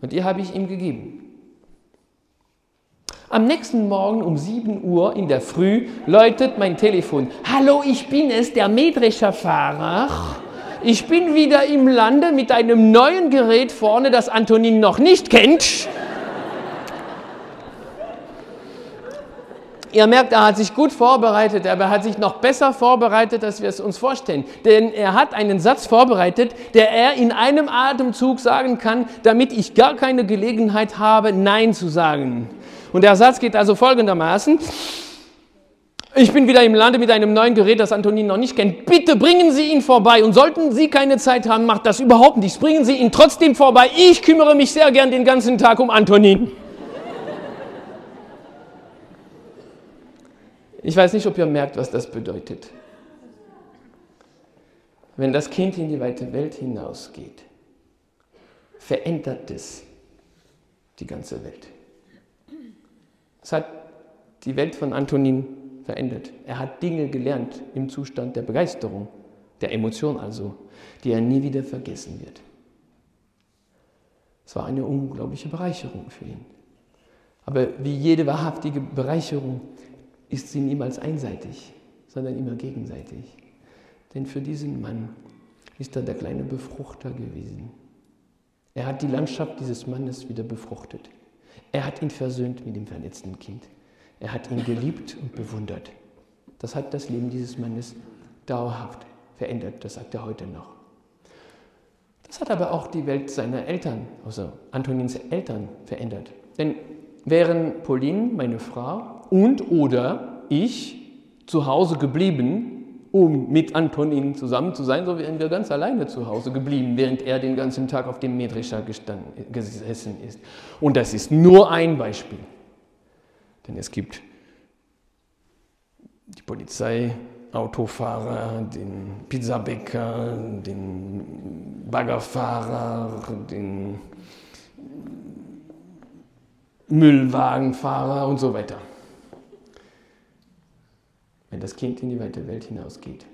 Und die habe ich ihm gegeben. Am nächsten Morgen um 7 Uhr in der Früh läutet mein Telefon. Hallo, ich bin es, der Mähdrescher Fahrer. Ich bin wieder im Lande mit einem neuen Gerät vorne, das Antonin noch nicht kennt. Ihr merkt, er hat sich gut vorbereitet, aber er hat sich noch besser vorbereitet, als wir es uns vorstellen. Denn er hat einen Satz vorbereitet, der er in einem Atemzug sagen kann, damit ich gar keine Gelegenheit habe, Nein zu sagen. Und der Satz geht also folgendermaßen. Ich bin wieder im Lande mit einem neuen Gerät, das Antonin noch nicht kennt. Bitte bringen Sie ihn vorbei. Und sollten Sie keine Zeit haben, macht das überhaupt nichts. Bringen Sie ihn trotzdem vorbei. Ich kümmere mich sehr gern den ganzen Tag um Antonin. Ich weiß nicht, ob ihr merkt, was das bedeutet. Wenn das Kind in die weite Welt hinausgeht, verändert es die ganze Welt. Es hat die Welt von Antonin verändert. Er hat Dinge gelernt im Zustand der Begeisterung, der Emotion also, die er nie wieder vergessen wird. Es war eine unglaubliche Bereicherung für ihn. Aber wie jede wahrhaftige Bereicherung ist sie niemals einseitig, sondern immer gegenseitig. Denn für diesen Mann ist er der kleine Befruchter gewesen. Er hat die Landschaft dieses Mannes wieder befruchtet. Er hat ihn versöhnt mit dem verletzten Kind. Er hat ihn geliebt und bewundert. Das hat das Leben dieses Mannes dauerhaft verändert, das sagt er heute noch. Das hat aber auch die Welt seiner Eltern, also Antonins Eltern, verändert. Denn wären Pauline, meine Frau, und oder ich zu Hause geblieben, um mit Antonin zusammen zu sein, so wären wir ganz alleine zu Hause geblieben, während er den ganzen Tag auf dem Mähdrescher gesessen ist. Und das ist nur ein Beispiel. Denn es gibt die Polizei, Autofahrer, den Pizzabäcker, den Baggerfahrer, den Müllwagenfahrer und so weiter wenn das Kind in die weite Welt hinausgeht,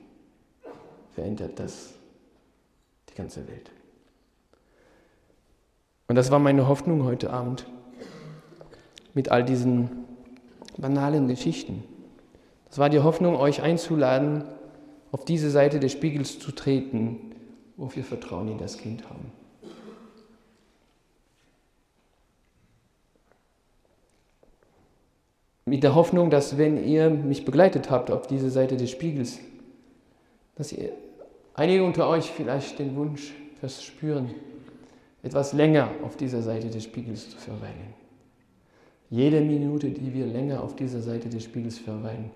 verändert das die ganze Welt. Und das war meine Hoffnung heute Abend mit all diesen banalen Geschichten. Das war die Hoffnung, euch einzuladen, auf diese Seite des Spiegels zu treten, wo wir Vertrauen in das Kind haben. Mit der Hoffnung, dass wenn ihr mich begleitet habt auf diese Seite des Spiegels, dass ihr einige unter euch vielleicht den Wunsch verspüren, etwas länger auf dieser Seite des Spiegels zu verweilen. Jede Minute, die wir länger auf dieser Seite des Spiegels verweilen,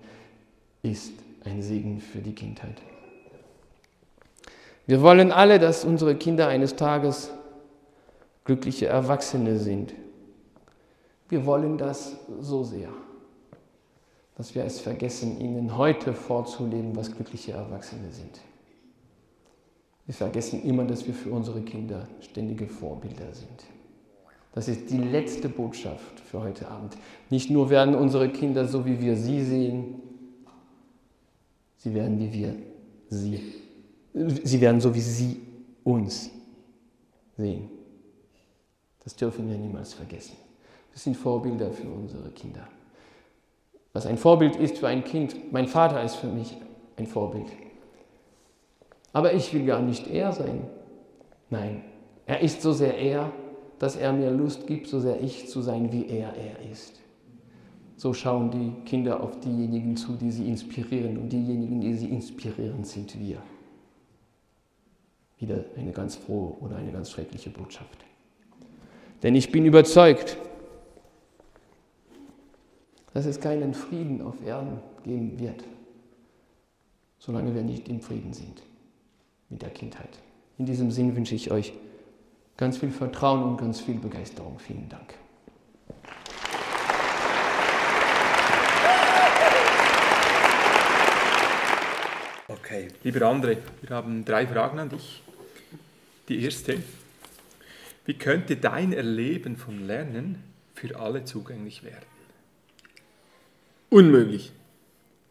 ist ein Segen für die Kindheit. Wir wollen alle, dass unsere Kinder eines Tages glückliche Erwachsene sind. Wir wollen das so sehr dass wir es vergessen, ihnen heute vorzuleben, was glückliche Erwachsene sind. Wir vergessen immer, dass wir für unsere Kinder ständige Vorbilder sind. Das ist die letzte Botschaft für heute Abend. Nicht nur werden unsere Kinder so, wie wir sie sehen, sie werden wie wir sie. Sie werden so, wie sie uns sehen. Das dürfen wir niemals vergessen. Wir sind Vorbilder für unsere Kinder was ein Vorbild ist für ein Kind. Mein Vater ist für mich ein Vorbild. Aber ich will gar nicht er sein. Nein, er ist so sehr er, dass er mir Lust gibt, so sehr ich zu sein, wie er er ist. So schauen die Kinder auf diejenigen zu, die sie inspirieren. Und diejenigen, die sie inspirieren, sind wir. Wieder eine ganz frohe oder eine ganz schreckliche Botschaft. Denn ich bin überzeugt, dass es keinen Frieden auf Erden geben wird, solange wir nicht im Frieden sind mit der Kindheit. In diesem Sinn wünsche ich euch ganz viel Vertrauen und ganz viel Begeisterung. Vielen Dank. Okay, lieber André, wir haben drei Fragen an dich. Die erste, wie könnte dein Erleben von Lernen für alle zugänglich werden? Unmöglich.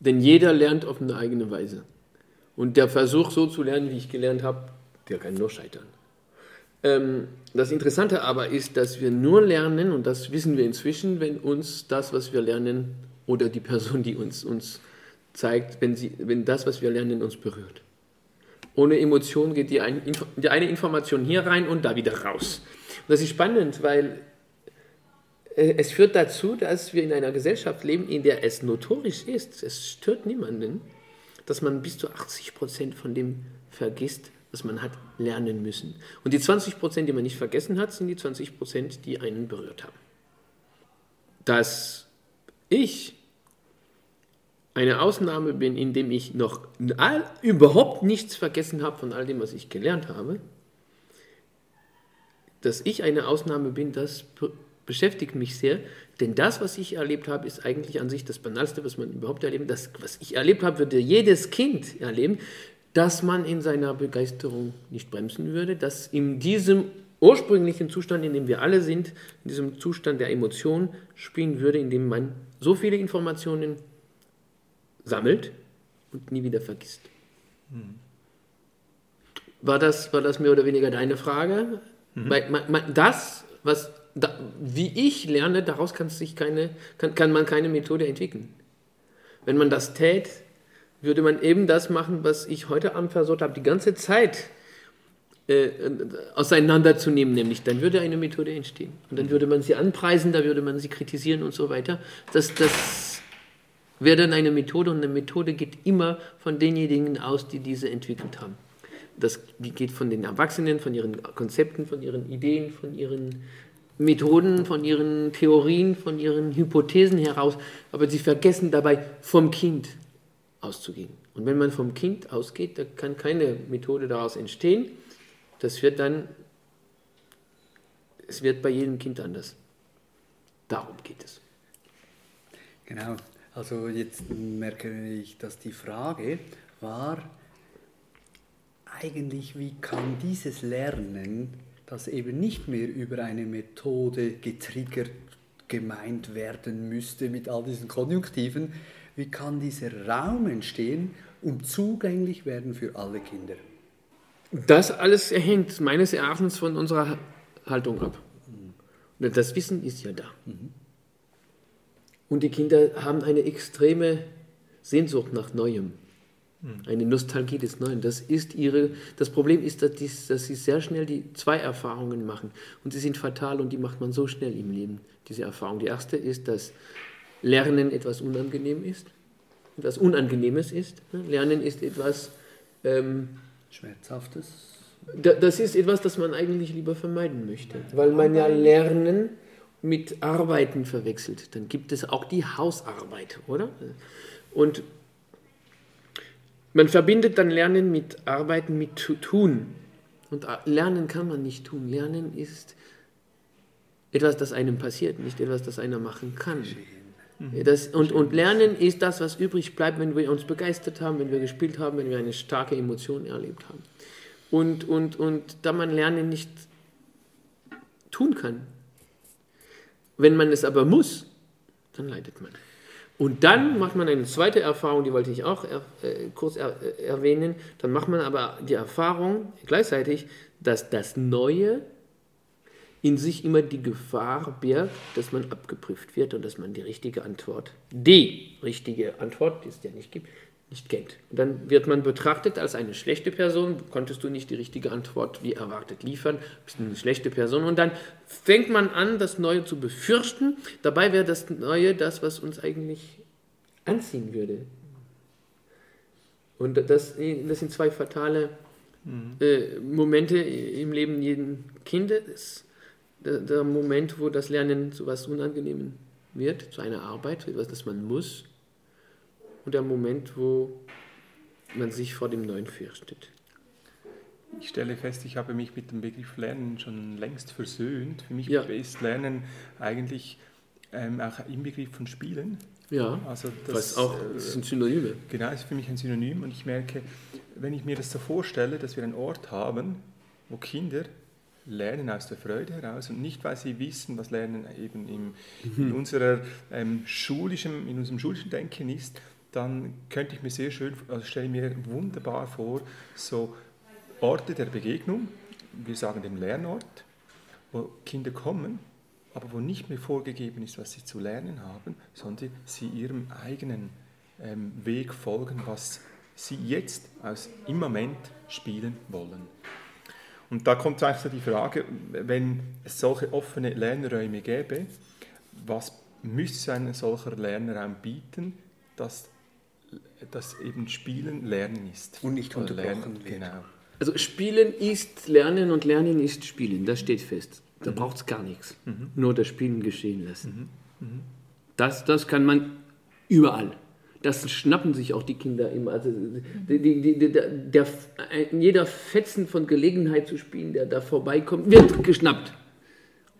Denn jeder lernt auf eine eigene Weise. Und der Versuch, so zu lernen, wie ich gelernt habe, der kann nur scheitern. Ähm, das Interessante aber ist, dass wir nur lernen, und das wissen wir inzwischen, wenn uns das, was wir lernen, oder die Person, die uns, uns zeigt, wenn, sie, wenn das, was wir lernen, uns berührt. Ohne Emotion geht die, ein, die eine Information hier rein und da wieder raus. Und das ist spannend, weil es führt dazu, dass wir in einer Gesellschaft leben, in der es notorisch ist, es stört niemanden, dass man bis zu 80 Prozent von dem vergisst, was man hat lernen müssen. Und die 20 Prozent, die man nicht vergessen hat, sind die 20 Prozent, die einen berührt haben. Dass ich eine Ausnahme bin, indem ich noch all, überhaupt nichts vergessen habe von all dem, was ich gelernt habe, dass ich eine Ausnahme bin, das beschäftigt mich sehr, denn das, was ich erlebt habe, ist eigentlich an sich das Banalste, was man überhaupt erlebt. Das, was ich erlebt habe, würde jedes Kind erleben, dass man in seiner Begeisterung nicht bremsen würde, dass in diesem ursprünglichen Zustand, in dem wir alle sind, in diesem Zustand der Emotion spielen würde, in dem man so viele Informationen sammelt und nie wieder vergisst. Hm. War, das, war das mehr oder weniger deine Frage? Mhm. Das, was, da, wie ich lerne, daraus kann, sich keine, kann, kann man keine Methode entwickeln. Wenn man das tät, würde man eben das machen, was ich heute Abend versucht habe, die ganze Zeit äh, auseinanderzunehmen, nämlich dann würde eine Methode entstehen. Und dann würde man sie anpreisen, da würde man sie kritisieren und so weiter. Das, das wäre dann eine Methode und eine Methode geht immer von denjenigen aus, die diese entwickelt haben. Das geht von den Erwachsenen, von ihren Konzepten, von ihren Ideen, von ihren Methoden, von ihren Theorien, von ihren Hypothesen heraus, aber sie vergessen dabei vom Kind auszugehen. Und wenn man vom Kind ausgeht, da kann keine Methode daraus entstehen. Das wird dann, es wird bei jedem Kind anders. Darum geht es. Genau, also jetzt merke ich, dass die Frage war, eigentlich, wie kann dieses Lernen, das eben nicht mehr über eine Methode getriggert gemeint werden müsste mit all diesen Konjunktiven, wie kann dieser Raum entstehen und zugänglich werden für alle Kinder? Das alles hängt meines Erachtens von unserer Haltung ab. Mhm. Das Wissen ist ja da. Mhm. Und die Kinder haben eine extreme Sehnsucht nach Neuem. Mhm. Eine Nostalgie des Neuen. Das ist ihre, das Problem ist, dass, die, dass sie sehr schnell die zwei Erfahrungen machen. Und sie sind fatal und die macht man so schnell im Leben, diese Erfahrung. Die erste ist, dass Lernen etwas unangenehm ist, etwas Unangenehmes ist. Lernen ist etwas ähm, Schmerzhaftes. Das ist etwas, das man eigentlich lieber vermeiden möchte, weil man ja Lernen mit Arbeiten verwechselt. Dann gibt es auch die Hausarbeit, oder? Und man verbindet dann Lernen mit Arbeiten, mit Tun. Und Lernen kann man nicht tun. Lernen ist etwas, das einem passiert, nicht etwas, das einer machen kann. Mhm. Das, und, und Lernen ist das, was übrig bleibt, wenn wir uns begeistert haben, wenn wir gespielt haben, wenn wir eine starke Emotion erlebt haben. Und, und, und da man Lernen nicht tun kann, wenn man es aber muss, dann leidet man. Und dann macht man eine zweite Erfahrung, die wollte ich auch er, äh, kurz er, äh, erwähnen. Dann macht man aber die Erfahrung gleichzeitig, dass das Neue in sich immer die Gefahr birgt, dass man abgeprüft wird und dass man die richtige Antwort, die richtige Antwort, die es ja nicht gibt, nicht kennt. Und dann wird man betrachtet als eine schlechte Person, konntest du nicht die richtige Antwort wie erwartet liefern, bist eine schlechte Person. Und dann fängt man an, das Neue zu befürchten. Dabei wäre das Neue das, was uns eigentlich anziehen würde. Und das, das sind zwei fatale mhm. äh, Momente im Leben jeden Kindes der, der Moment, wo das Lernen zu etwas Unangenehmem wird, zu einer Arbeit, zu etwas, das man muss, und der Moment, wo man sich vor dem Neuen fürchtet. Ich stelle fest, ich habe mich mit dem Begriff Lernen schon längst versöhnt. Für mich ja. ist Lernen eigentlich ähm, auch im Begriff von Spielen. Ja, also das, was auch, das sind Synonyme. Genau, ist für mich ein Synonym und ich merke, wenn ich mir das so vorstelle, dass wir einen Ort haben, wo Kinder lernen aus der Freude heraus und nicht, weil sie wissen, was Lernen eben im, in, mhm. unserer, ähm, schulischen, in unserem schulischen Denken ist, dann könnte ich mir sehr schön, also stelle mir wunderbar vor, so Orte der Begegnung, wir sagen den Lernort, wo Kinder kommen, aber wo nicht mehr vorgegeben ist, was sie zu lernen haben, sondern sie ihrem eigenen ähm, Weg folgen, was sie jetzt aus, im Moment spielen wollen. Und da kommt eigentlich so die Frage, wenn es solche offene Lernräume gäbe, was müsste ein solcher Lernraum bieten, dass, dass eben Spielen Lernen ist. Und nicht unterbrochen Lernen, wird. Genau. Also Spielen ist Lernen und Lernen ist Spielen, das steht fest. Da braucht es gar nichts. Nur das Spielen geschehen lassen. Das, das kann man überall. Das schnappen sich auch die Kinder immer. Also die, die, die, der, der, jeder Fetzen von Gelegenheit zu spielen, der da vorbeikommt, wird geschnappt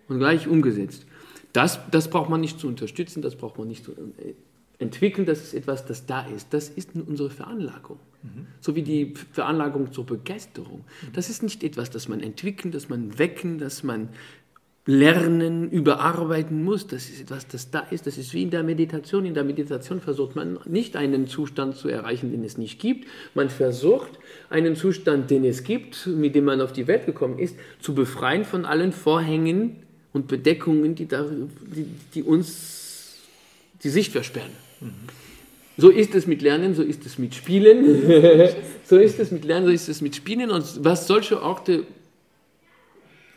und gleich umgesetzt. Das, das braucht man nicht zu unterstützen, das braucht man nicht zu äh, entwickeln, das ist etwas, das da ist. Das ist unsere Veranlagung. So wie die Veranlagung zur Begeisterung. Das ist nicht etwas, das man entwickeln, das man wecken, das man lernen, überarbeiten muss. Das ist etwas, das da ist. Das ist wie in der Meditation. In der Meditation versucht man nicht einen Zustand zu erreichen, den es nicht gibt. Man versucht einen Zustand, den es gibt, mit dem man auf die Welt gekommen ist, zu befreien von allen Vorhängen und Bedeckungen, die, da, die, die uns die Sicht versperren. So ist es mit Lernen, so ist es mit Spielen, so ist es mit Lernen, so ist es mit Spielen. Und was solche Orte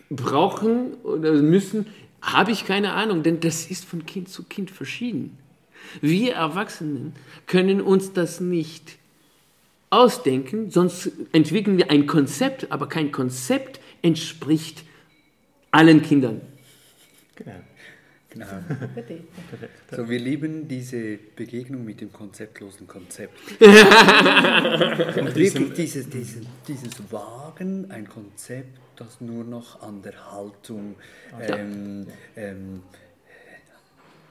brauchen oder müssen, habe ich keine Ahnung, denn das ist von Kind zu Kind verschieden. Wir Erwachsenen können uns das nicht ausdenken, sonst entwickeln wir ein Konzept, aber kein Konzept entspricht allen Kindern. genau. Genau. So, wir lieben diese Begegnung mit dem konzeptlosen Konzept. Und wirklich dieses, dieses, dieses Wagen, ein Konzept, das nur noch an der Haltung ähm, ähm,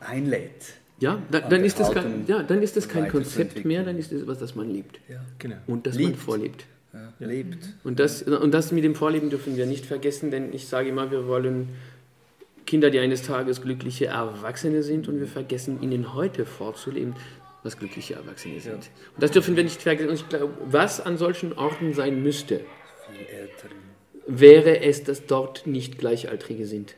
einlädt. Ja, da, An dann, ist das kein, ja, dann ist das kein Konzept mehr, dann ist es etwas, das man liebt Ja. genau. und das man Liebt. vorlebt. Ja, lebt. Und das, und das mit dem Vorleben dürfen wir nicht vergessen, denn ich sage immer, wir wollen Kinder, die eines Tages glückliche Erwachsene sind und wir vergessen ihnen heute vorzuleben, was glückliche Erwachsene sind. Und das dürfen wir nicht vergessen. Und ich glaube, was an solchen Orten sein müsste, wäre es, dass dort nicht Gleichaltrige sind.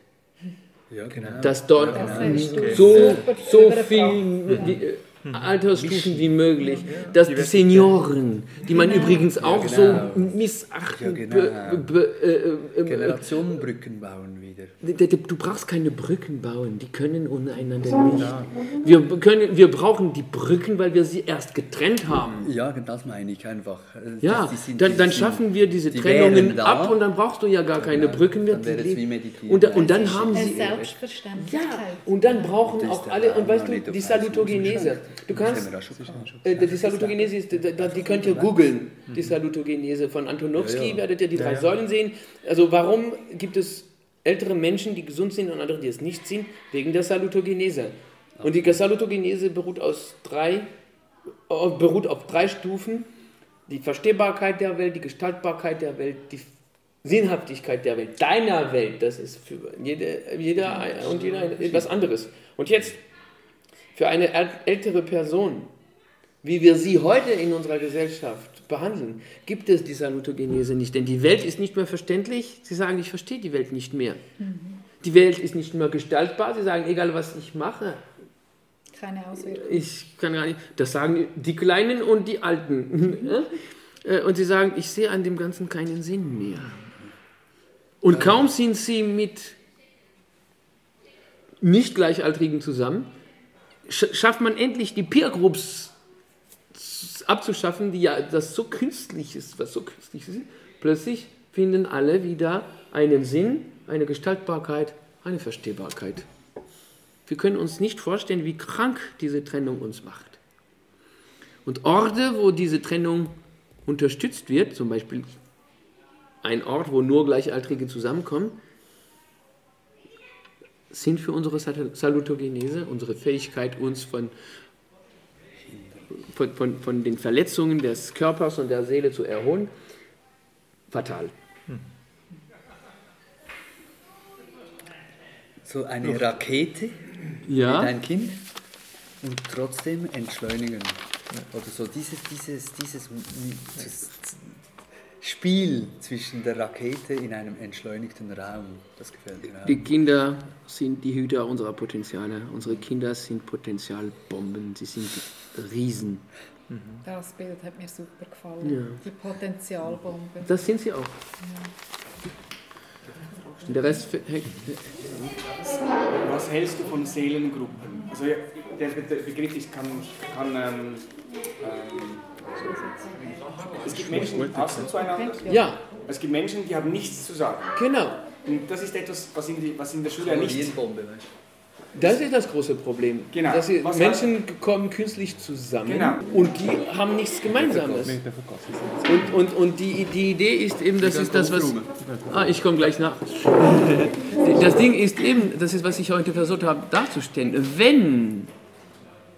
Ja, genau. Dass dort hast du so, so viel äh, Altersstufen wie möglich, dass die Senioren, die man übrigens auch genau. so Ja, be, genau. be, äh, äh, Generationenbrücken bauen wieder. Du brauchst keine Brücken bauen, die können untereinander nicht. Wir, können, wir brauchen die Brücken, weil wir sie erst getrennt haben. Ja, das meine ich einfach. Äh, Ja, sind- dann, dann schaffen wir diese die Trennungen ab und dann brauchst du ja gar keine Genau, Brücken mehr. dann. Und, und dann haben sie... Ja, und dann brauchen auch alle, und weißt du, die Salutogenese, du kannst, äh, die Salutogenese, ist, da- da- die könnt ihr googeln, die Salutogenese von Antonowski, Ja, ja. werdet ihr die drei ja. Säulen sehen. Also warum gibt es ältere Menschen, die gesund sind und andere, die es nicht sind? Wegen der Salutogenese. Und die Salutogenese beruht, aus drei, äh, beruht auf drei Stufen. Die Verstehbarkeit der Welt, die Gestaltbarkeit der Welt, die Sinnhaftigkeit der Welt, deiner Welt, das ist für jede, jeder und jeder etwas anderes. Und jetzt für eine äl- ältere Person, wie wir sie heute in unserer Gesellschaft behandeln, gibt es die Salutogenese nicht. Denn die Welt ist nicht mehr verständlich. Sie sagen, ich verstehe die Welt nicht mehr. Die Welt ist nicht mehr gestaltbar. Sie sagen, egal was ich mache, Keine Auswirkungen. ich kann gar nicht. Das sagen die Kleinen und die Alten. Äh, und sie sagen, ich sehe an dem Ganzen keinen Sinn mehr. Und kaum sind sie mit nicht Gleichaltrigen zusammen, schafft man endlich die Peer Groups abzuschaffen, die ja das so künstlich ist, was so künstlich ist. Plötzlich finden alle wieder einen Sinn, eine Gestaltbarkeit, eine Verstehbarkeit. Wir können uns nicht vorstellen, wie krank diese Trennung uns macht. Und Orte, wo diese Trennung unterstützt wird, zum Beispiel ein Ort, wo nur Gleichaltrige zusammenkommen, sind für unsere Sal- Salutogenese, unsere Fähigkeit, uns von, von, von, von den Verletzungen des Körpers und der Seele zu erholen, fatal. So eine Rakete Ja, mit ein Kind und trotzdem entschleunigen. Oder so dieses, dieses dieses Spiel zwischen der Rakete in einem entschleunigten Raum, das gefällt mir auch. die Kinder sind die Hüter unserer Potenziale. Unsere Kinder sind Potenzialbomben, sie sind Riesen. Das Bild hat mir super gefallen. Ja. Die Potenzialbombe. Das sind sie auch. Der Rest hängt. Was hältst du von Seelengruppen? Also ja, der Be- Begriff ist, kann, kann ähm, ähm, es gibt Menschen, die passen zueinander. Ja, Es gibt Menschen, die haben nichts zu sagen. genau. Und das ist etwas, was in, die, was in der Schule ja nicht... Das ist das große Problem. Genau. Dass Menschen kommen künstlich zusammen Genau. und die haben nichts Gemeinsames. Und, und, und die, die Idee ist eben, das ist das, was. Ah, ich komme gleich nach. Das Ding ist eben, das ist, was ich heute versucht habe darzustellen. Wenn.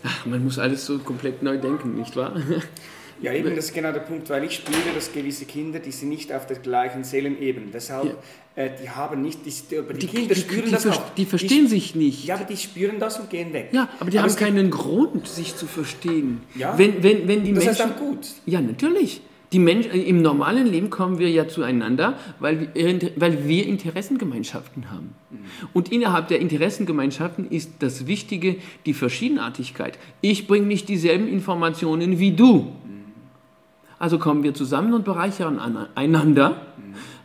Ach, man muss alles so komplett neu denken, nicht wahr? Ja, eben, das ist genau der Punkt, weil ich spüre, dass gewisse Kinder, die sind nicht auf der gleichen Seelenebene. Deshalb, äh, die haben nicht, die, aber die, Kinder spüren die, das auch. Die verstehen sich nicht. Ja, aber die spüren das und gehen weg. Ja, aber die haben es gibt- keinen Grund, sich zu verstehen. Ja. Wenn, wenn, wenn die Das Menschen, heißt auch gut. Ja, natürlich. Die Mensch, äh, Im normalen Leben kommen wir ja zueinander, weil wir, weil wir Interessengemeinschaften haben. Und innerhalb der Interessengemeinschaften ist das Wichtige die Verschiedenartigkeit. Ich bringe nicht dieselben Informationen wie du. Also kommen wir zusammen und bereichern an- einander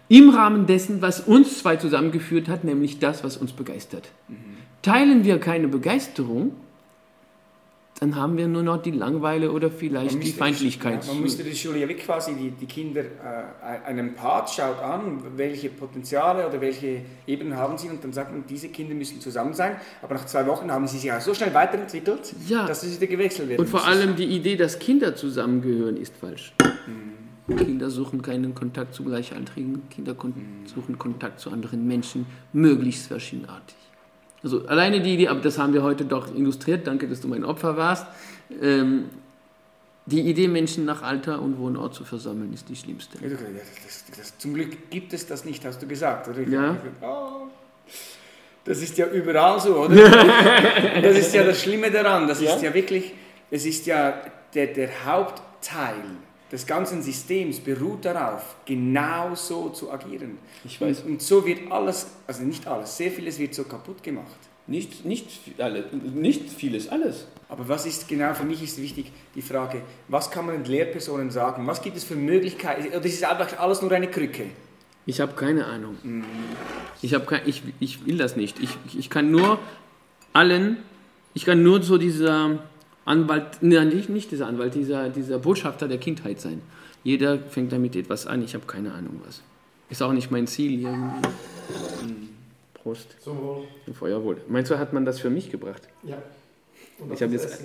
im Rahmen dessen, was uns zwei zusammengeführt hat, nämlich das, was uns begeistert. Teilen wir keine Begeisterung, dann haben wir nur noch die Langeweile oder vielleicht die müsste- Feindlichkeit. Ja, man müsste die Schule ja wirklich quasi die, die Kinder, äh, einen Part schaut an, welche Potenziale oder welche Ebenen haben sie und dann sagt man, diese Kinder müssen zusammen sein, aber nach zwei Wochen haben sie sich auch so schnell weiterentwickelt, Ja. dass es wieder gewechselt wird. Und vor allem die Idee, dass Kinder zusammengehören, ist falsch. Kinder suchen keinen Kontakt zu Gleichaltrigen, Kinder kon suchen Kontakt zu anderen Menschen, möglichst verschiedenartig. Also alleine die Idee, aber das haben wir heute doch illustriert, danke, dass du mein Opfer warst. Ähm, die Idee, Menschen nach Alter und Wohnort zu versammeln, ist die schlimmste. Ja, das, das, das, zum Glück gibt es das nicht, hast du gesagt, oder? Ja. Oh, das ist ja überall so, oder? das ist ja das Schlimme daran. Das ist ja wirklich, es ist ja der, der Hauptteil des ganzen Systems beruht darauf, genau so zu agieren. Ich weiß. Und, und so wird alles, also nicht alles, sehr vieles wird so kaputt gemacht. Nicht, nicht, alle, nicht vieles, alles. Aber was ist genau, für mich ist wichtig die Frage, was kann man den Lehrpersonen sagen? Was gibt es für Möglichkeiten? Oder ist es einfach alles nur eine Krücke? Ich habe keine Ahnung. Ich, hab kein, ich, ich will das nicht. Ich, ich kann nur allen, ich kann nur so dieser Anwalt, nein, nicht, nicht dieser Anwalt, dieser, dieser Botschafter der Kindheit sein. Jeder fängt damit etwas an, ich habe keine Ahnung was. Ist auch nicht mein Ziel irgendwie. Prost. So, Feuerwohl. Meinst du, hat man das für mich gebracht? ja. Ich hab das jetzt-.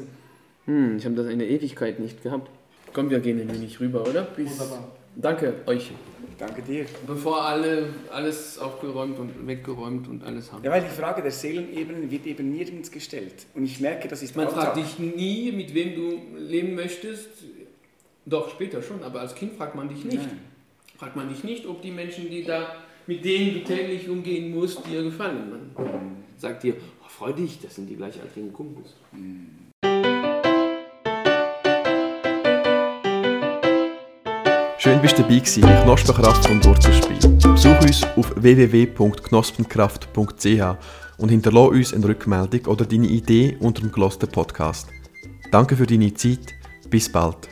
Hm, ich habe das eine Ewigkeit nicht gehabt. Komm, wir gehen ein wenig rüber, oder? Bis, Wunderbar. danke euch. Danke dir. Bevor alle alles aufgeräumt und weggeräumt und alles haben. Ja, weil die Frage der Seelenebenen wird eben nirgends gestellt. Und ich merke, das ist Man fragt dich nie, mit wem du leben möchtest. Doch, später schon, aber als Kind fragt man dich nicht. Nein. Fragt man dich nicht, ob die Menschen, die da, mit denen du täglich umgehen musst, dir gefallen. Man sagt dir, oh, freu dich, das sind die gleichaltrigen Kumpels. Schön bist du dabei gewesen bei Knospenkraft und Wurzelspiel. Besuch uns auf www.knospenkraft.ch und hinterlasse uns eine Rückmeldung oder deine Idee unter dem gelosten Podcast. Danke für deine Zeit. Bis bald.